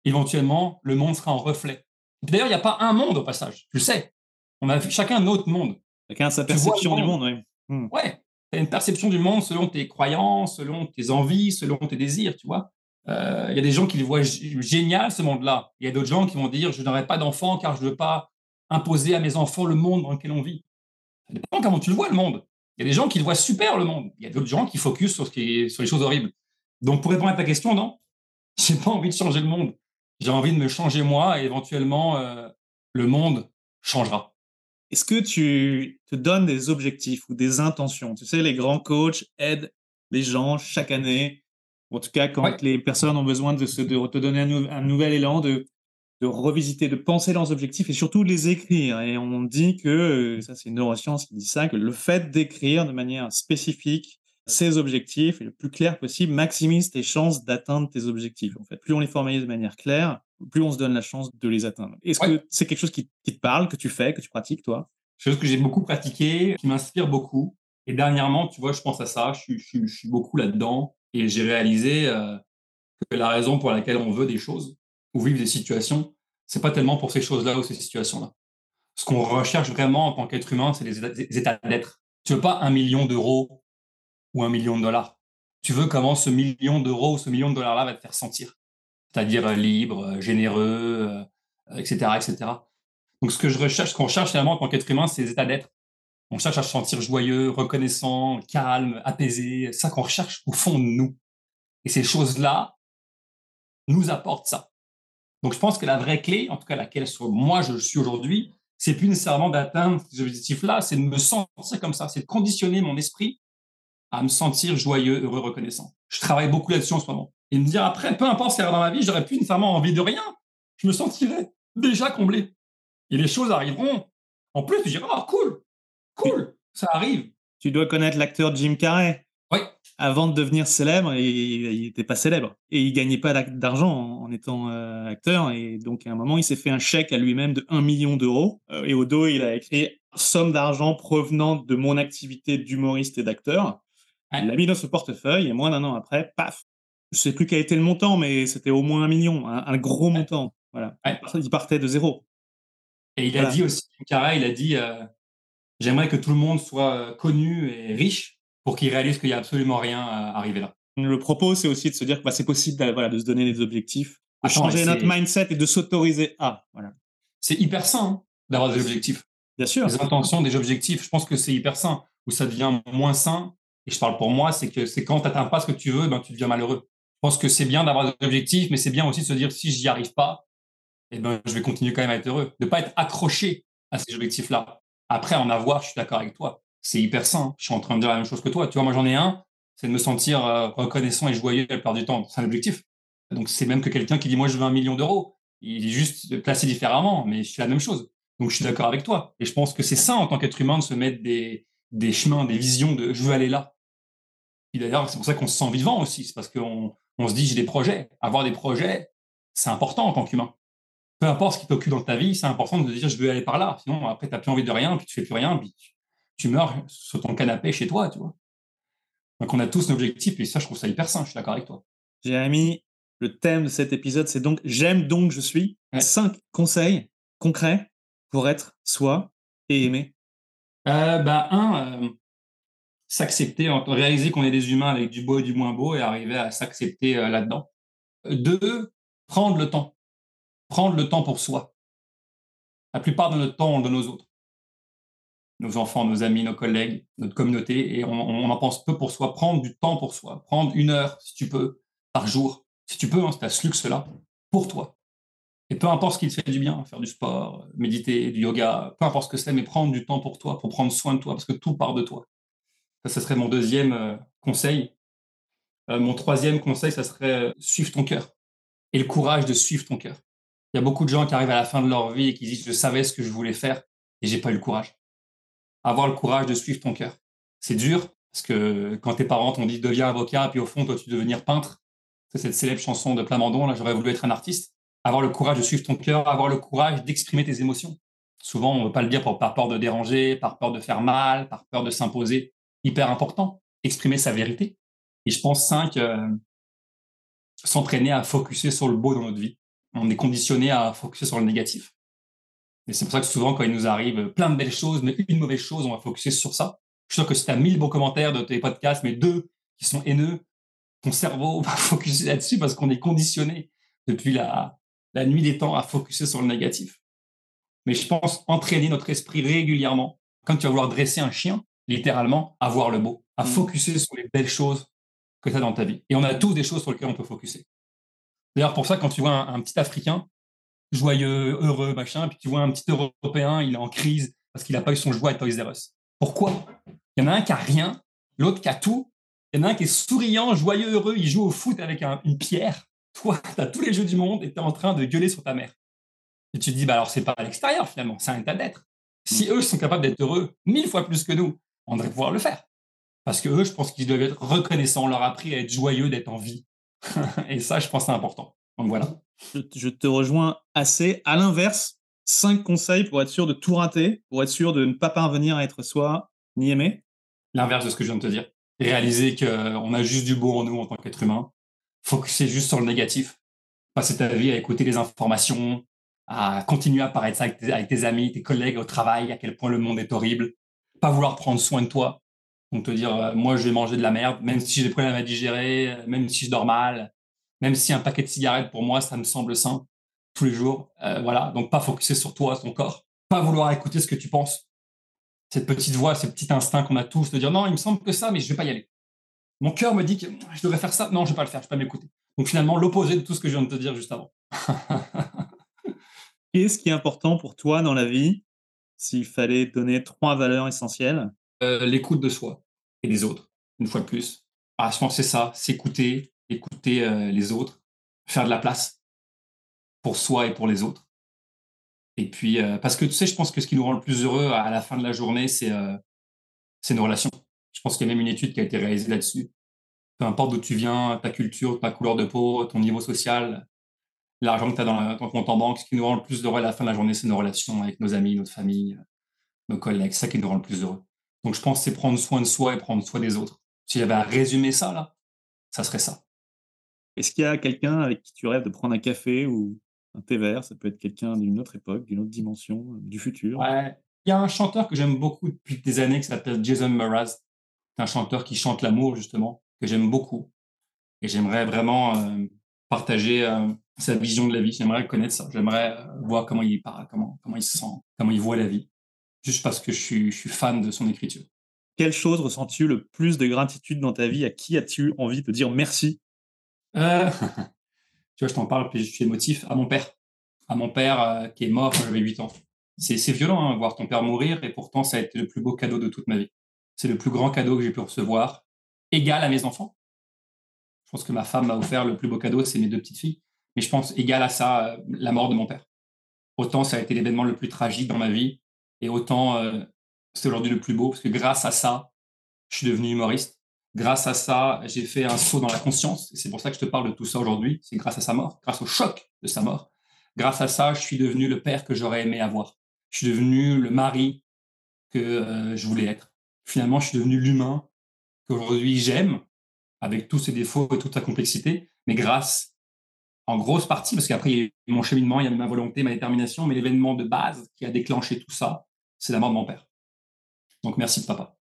éventuellement, le monde sera en reflet. D'ailleurs, il n'y a pas un monde au passage. Tu le sais. On a chacun notre monde. Chacun a sa perception du monde. oui. Ouais, tu as une perception du monde selon tes croyances, selon tes envies, selon tes désirs, tu vois. Euh, Il y a des gens qui le voient génial, ce monde-là. Il y a d'autres gens qui vont dire, je n'aurai pas d'enfants car je ne veux pas imposer à mes enfants le monde dans lequel on vit. Ça dépend comment tu le vois, le monde. Il y a des gens qui le voient super, le monde. Il y a d'autres gens qui focus sur, ce qui est- sur les choses horribles. Donc, pour répondre à ta question, non, j'ai pas envie de changer le monde. J'ai envie de me changer moi et éventuellement, euh, le monde changera. Est-ce que tu te donnes des objectifs ou des intentions? Tu sais, les grands coachs aident les gens chaque année, en tout cas quand Ouais. les personnes ont besoin de, se, de te donner un, nou- un nouvel élan, de, de revisiter, de penser leurs objectifs et surtout de les écrire. Et on dit que, ça c'est une neuroscience qui dit ça, que le fait d'écrire de manière spécifique ces objectifs et le plus clair possible maximise tes chances d'atteindre tes objectifs. En fait, plus on les formalise de manière claire, plus on se donne la chance de les atteindre. Est-ce Ouais. que c'est quelque chose qui, qui te parle, que tu fais, que tu pratiques, toi? Chose que j'ai beaucoup pratiqué, qui m'inspire beaucoup. Et dernièrement, tu vois, je pense à ça, je suis, je suis- je suis beaucoup là-dedans. Et j'ai réalisé euh, que la raison pour laquelle on veut des choses ou vivre des situations, c'est pas tellement pour ces choses-là ou ces situations-là. Ce qu'on recherche vraiment en tant qu'être humain, c'est les états d'être. Tu veux pas un million d'euros ou un million de dollars. Tu veux comment ce million d'euros ou ce million de dollars-là va te faire sentir? c'est-à-dire libre, généreux, etc., etc. Donc, ce que je recherche, ce qu'on cherche finalement en tant qu'être humain, c'est les états d'être. On cherche à se sentir joyeux, reconnaissant, calme, apaisé. Ça qu'on recherche au fond de nous. Et ces choses-là nous apportent ça. Donc, je pense que la vraie clé, en tout cas laquelle moi je suis aujourd'hui, c'est plus nécessairement d'atteindre ces objectifs-là, c'est de me sentir comme ça, c'est de conditionner mon esprit à me sentir joyeux, heureux, reconnaissant. Je travaille beaucoup là-dessus en ce moment. Et me dire après, peu importe ce qu'il y a dans ma vie, j'aurais plus nécessairement envie de rien. Je me sentirais déjà comblé. Et les choses arriveront. En plus, tu diras, ah, cool, cool, ça arrive. Tu dois connaître l'acteur Jim Carrey. Oui. Avant de devenir célèbre, il n'était pas célèbre. Et il gagnait pas d'argent en étant euh, acteur. Et donc, à un moment, il s'est fait un chèque à lui-même de 1 million d'euros. Euh, et au dos, il a écrit somme d'argent provenant de mon activité d'humoriste et d'acteur. Il l'a mis dans ce portefeuille et moins d'un an après, paf, je sais plus quel était le montant, mais c'était au moins un million, un, gros montant. Voilà. Il partait de zéro. Et il a dit aussi, Cara, il a dit euh, J'aimerais que tout le monde soit euh, connu et riche pour qu'il réalise qu'il n'y a absolument rien à arriver là. Le propos, c'est aussi de se dire que bah, c'est possible de, voilà, de se donner des objectifs, de changer notre mindset et de s'autoriser à. Voilà. C'est hyper sain hein, d'avoir des objectifs. Bien sûr. Des intentions, des objectifs, je pense que c'est hyper sain. Où ça devient moins sain, et je parle pour moi, c'est que c'est quand tu n'atteins pas ce que tu veux, ben, tu deviens malheureux. Je pense que c'est bien d'avoir des objectifs, mais c'est bien aussi de se dire si j'y arrive pas, eh ben, je vais continuer quand même à être heureux. De ne pas être accroché à ces objectifs-là. Après, en avoir, je suis d'accord avec toi. C'est hyper sain. Je suis en train de dire la même chose que toi. Tu vois, moi, j'en ai un, c'est de me sentir euh, reconnaissant et joyeux la plupart du temps. C'est un objectif. Donc, c'est même que quelqu'un qui dit, moi, je veux un million d'euros. Il est juste placé différemment, mais je suis la même chose. Donc, je suis d'accord avec toi. Et je pense que c'est ça, en tant qu'être humain, de se mettre des, des chemins, des visions de je veux aller là. D'ailleurs, c'est pour ça qu'on se sent vivant aussi. C'est parce qu'on on se dit, j'ai des projets. Avoir des projets, c'est important en tant qu'humain. Peu importe ce qui t'occupe dans ta vie, c'est important de dire, je veux aller par là. Sinon, après, tu n'as plus envie de rien, puis tu fais plus rien, puis tu, meurs sur ton canapé chez toi, tu vois. Donc, on a tous un objectif, et ça, je trouve ça hyper sain. Je suis d'accord avec toi. Jérémy, le thème de cet épisode, c'est donc J'aime donc je suis. Cinq conseils concrets pour être soi et aimer. Euh, bah, un, euh, s'accepter, réaliser qu'on est des humains avec du beau et du moins beau et arriver à s'accepter euh, là-dedans. Deux, prendre le temps. Prendre le temps pour soi. La plupart de notre temps, on le donne aux autres. Nos enfants, nos amis, nos collègues, notre communauté, et on, en pense peu pour soi. Prendre du temps pour soi. Prendre une heure, si tu peux, par jour. Si tu peux, hein, c'est ce luxe-là, pour toi. Et peu importe ce qui te fait du bien, faire du sport, méditer, du yoga, peu importe ce que c'est, mais prendre du temps pour toi, pour prendre soin de toi, parce que tout part de toi. Ce serait mon deuxième euh, conseil. Euh, mon troisième conseil, ça serait euh, suivre ton cœur et le courage de suivre ton cœur. Il y a beaucoup de gens qui arrivent à la fin de leur vie et qui disent je savais ce que je voulais faire et j'ai pas eu le courage. Avoir le courage de suivre ton cœur. C'est dur parce que quand tes parents t'ont dit deviens avocat puis au fond toi tu devenir peintre, c'est cette célèbre chanson de Plamondon là j'aurais voulu être un artiste. Avoir le courage de suivre ton cœur, avoir le courage d'exprimer tes émotions. Souvent on ne veut pas le dire par peur de déranger, par peur de faire mal, par peur de s'imposer hyper important, exprimer sa vérité. Et je pense, cinq, euh, s'entraîner à focuser sur le beau dans notre vie. On est conditionné à focuser sur le négatif. Et c'est pour ça que souvent, quand il nous arrive plein de belles choses, mais une mauvaise chose, on va focuser sur ça. Je suis sûr que si tu as mille bons commentaires de tes podcasts, mais deux qui sont haineux, ton cerveau va focuser là-dessus parce qu'on est conditionné depuis la, la nuit des temps à focuser sur le négatif. Mais je pense entraîner notre esprit régulièrement. Quand tu vas vouloir dresser un chien, littéralement, à voir le beau, à mmh. focuser sur les belles choses que tu as dans ta vie. Et on a tous des choses sur lesquelles on peut focuser. D'ailleurs, pour ça, quand tu vois un, petit Africain, joyeux, heureux, machin, puis tu vois un petit Européen, il est en crise parce qu'il n'a pas eu son joie à Toys R Us. Pourquoi? Il y en a un qui a rien, l'autre qui a tout. Il y en a un qui est souriant, joyeux, heureux, il joue au foot avec une pierre. Toi, tu as tous les jeux du monde et tu es en train de gueuler sur ta mère. Et tu te dis, bah alors c'est pas à l'extérieur finalement, c'est un état d'être. Si mmh. eux sont capables d'être heureux mille fois plus que nous, on devrait pouvoir le faire. Parce que eux, je pense qu'ils doivent être reconnaissants. On leur a appris à être joyeux, d'être en vie. et ça, je pense c'est important. Donc voilà. Je, te rejoins assez. À l'inverse, cinq conseils pour être sûr de tout rater, pour être sûr de ne pas parvenir à être soi ni aimer. L'inverse de ce que je viens de te dire. Réaliser qu'on a juste du beau en nous en tant qu'être humain. Focuser juste sur le négatif. Passer ta vie à écouter les informations, à continuer à parler de ça avec tes, avec tes amis, tes collègues au travail, à quel point le monde est horrible pas vouloir prendre soin de toi. Donc te dire, euh, moi, je vais manger de la merde, même si j'ai des problèmes à digérer, même si je dors mal, Même si un paquet de cigarettes, pour moi, ça me semble sain tous les jours. Euh, voilà, donc pas focuser sur toi, ton corps. Pas vouloir écouter ce que tu penses. Cette petite voix, ce petit instinct qu'on a tous de dire non, il me semble que ça, mais je vais pas y aller. Mon cœur me dit que je devrais faire ça. Non, je vais pas le faire, je vais pas m'écouter. Donc finalement, l'opposé de tout ce que je viens de te dire juste avant. Qu'est-ce qui est important pour toi dans la vie s'il fallait donner trois valeurs essentielles euh, L'écoute de soi et des autres, une fois de plus. Ah, je pense que c'est ça, s'écouter, écouter euh, les autres, faire de la place pour soi et pour les autres. Et puis, euh, parce que tu sais, je pense que ce qui nous rend le plus heureux à la fin de la journée, c'est nos relations. Je pense qu'il y a même une étude qui a été réalisée là-dessus. Peu importe d'où tu viens, ta culture, ta couleur de peau, ton niveau social, l'argent que tu as dans, ton compte en banque, ce qui nous rend le plus heureux à la fin de la journée, c'est nos relations avec nos amis, notre famille, nos collègues. C'est ça qui nous rend le plus heureux. Donc, je pense que c'est prendre soin de soi et prendre soin des autres. Si j'avais à résumer ça, là, ça serait ça. Est-ce qu'il y a quelqu'un avec qui tu rêves de prendre un café ou un thé vert? Ça peut être quelqu'un d'une autre époque, d'une autre dimension, du futur. Ouais. Il y a un chanteur que j'aime beaucoup depuis des années qui s'appelle Jason Mraz. C'est un chanteur qui chante l'amour, justement, que j'aime beaucoup. Et j'aimerais vraiment euh, partager euh, sa vision de la vie. J'aimerais connaître ça. J'aimerais euh, voir comment il parle, comment, comment il se sent, comment il voit la vie. Juste parce que je suis, je suis fan de son écriture. Quelle chose ressens-tu le plus de gratitude dans ta vie? À qui as-tu envie de dire merci? Tu vois, je t'en parle, puis je suis émotif. À mon père. À mon père qui est mort quand j'avais 8 ans. C'est violent, hein, voir ton père mourir, et pourtant, ça a été le plus beau cadeau de toute ma vie. C'est le plus grand cadeau que j'ai pu recevoir, égal à mes enfants. Je pense que ma femme m'a offert le plus beau cadeau, c'est mes deux petites filles. Mais je pense égal à ça, euh, la mort de mon père. Autant ça a été l'événement le plus tragique dans ma vie, et autant euh, c'est aujourd'hui le plus beau, parce que grâce à ça, je suis devenu humoriste. Grâce à ça, j'ai fait un saut dans la conscience. C'est pour ça que je te parle de tout ça aujourd'hui. C'est grâce à sa mort, grâce au choc de sa mort. Grâce à ça, je suis devenu le père que j'aurais aimé avoir. Je suis devenu le mari que euh, je voulais être finalement, je suis devenu l'humain qu'aujourd'hui j'aime, avec tous ses défauts et toute sa complexité, mais grâce, en grosse partie, parce qu'après, il y a mon cheminement, il y a ma volonté, ma détermination, mais l'événement de base qui a déclenché tout ça, c'est la mort de mon père. Donc, merci papa.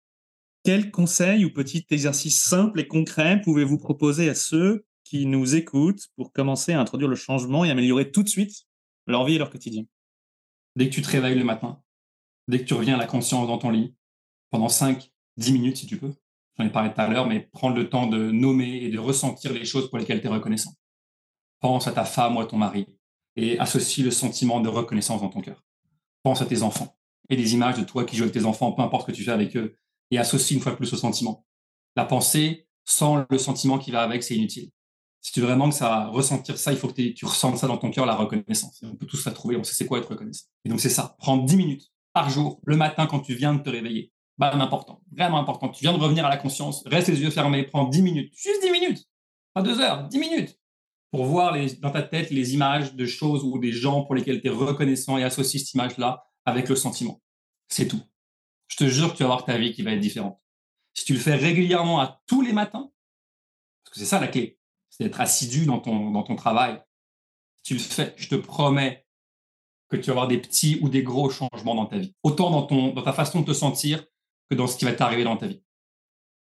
Quel conseil ou petit exercice simple et concret pouvez-vous proposer à ceux qui nous écoutent pour commencer à introduire le changement et améliorer tout de suite leur vie et leur quotidien? Dès que tu te réveilles le matin, dès que tu reviens à la conscience dans ton lit, pendant 5, 10 minutes si tu peux. J'en ai parlé tout à l'heure, mais prendre le temps de nommer et de ressentir les choses pour lesquelles tu es reconnaissant. Pense à ta femme ou à ton mari et associe le sentiment de reconnaissance dans ton cœur. Pense à tes enfants et des images de toi qui joues avec tes enfants, peu importe ce que tu fais avec eux, et associe une fois plus au sentiment. La pensée, sans le sentiment qui va avec, c'est inutile. Si tu veux vraiment que ça ressentir ça, il faut que tu ressentes ça dans ton cœur, la reconnaissance. on peut tous la trouver, on sait c'est quoi être reconnaissant. Et donc c'est ça, prends 10 minutes par jour, le matin quand tu viens de te réveiller bah, important, vraiment important. Tu viens de revenir à la conscience, reste les yeux fermés, prends 10 minutes, juste 10 minutes, pas deux heures, 10 minutes, pour voir dans ta tête les images de choses ou des gens pour lesquels tu es reconnaissant et associe cette image-là avec le sentiment. C'est tout. Je te jure que tu vas avoir ta vie qui va être différente. Si tu le fais régulièrement à tous les matins, parce que c'est ça la clé, c'est d'être assidu dans ton, dans ton travail. Si tu le fais, je te promets que tu vas avoir des petits ou des gros changements dans ta vie. Autant dans, ton, dans ta façon de te sentir que dans ce qui va t'arriver dans ta vie.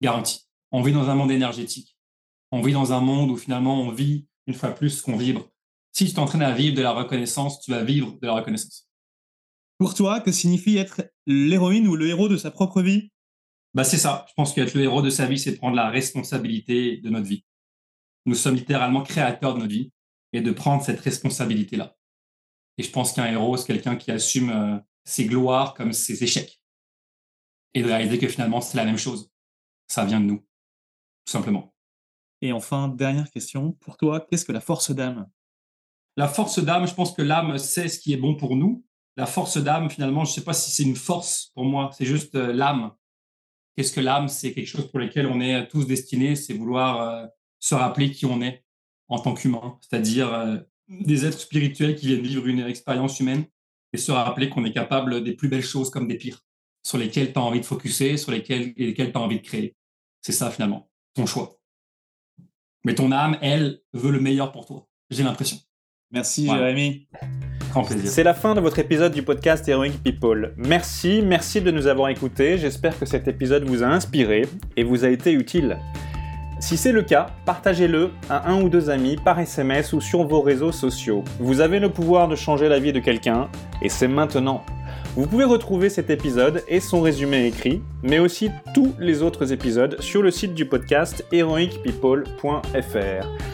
Garantie. On vit dans un monde énergétique. On vit dans un monde où finalement on vit une fois plus qu'on vibre. Si tu t'entraînes à vivre de la reconnaissance, tu vas vivre de la reconnaissance. Pour toi, que signifie être l'héroïne ou le héros de sa propre vie? Bah C'est ça. Je pense qu'être le héros de sa vie, c'est prendre la responsabilité de notre vie. Nous sommes littéralement créateurs de notre vie et de prendre cette responsabilité-là. Et je pense qu'un héros, c'est quelqu'un qui assume euh, ses gloires comme ses échecs et de réaliser que finalement, c'est la même chose. Ça vient de nous, tout simplement. Et enfin, dernière question, pour toi, qu'est-ce que la force d'âme? La force d'âme, je pense que l'âme sait ce qui est bon pour nous. La force d'âme, finalement, je ne sais pas si c'est une force pour moi, c'est juste euh, l'âme. Qu'est-ce que l'âme C'est quelque chose pour lequel on est tous destinés, c'est vouloir euh, se rappeler qui on est en tant qu'humain, c'est-à-dire euh, des êtres spirituels qui viennent vivre une expérience humaine et se rappeler qu'on est capable des plus belles choses comme des pires sur lesquels tu as envie de focuser, sur et lesquels tu as envie de créer. C'est ça finalement, ton choix. Mais ton âme, elle, veut le meilleur pour toi. J'ai l'impression. Merci Jérémy. Grand plaisir. C'est la fin de votre épisode du podcast Heroic People. Merci, merci de nous avoir écoutés. J'espère que cet épisode vous a inspiré et vous a été utile. Si c'est le cas, partagez-le à un ou deux amis par SMS ou sur vos réseaux sociaux. Vous avez le pouvoir de changer la vie de quelqu'un, et c'est maintenant. Vous pouvez retrouver cet épisode et son résumé écrit, mais aussi tous les autres épisodes sur le site du podcast heroicpeople.fr.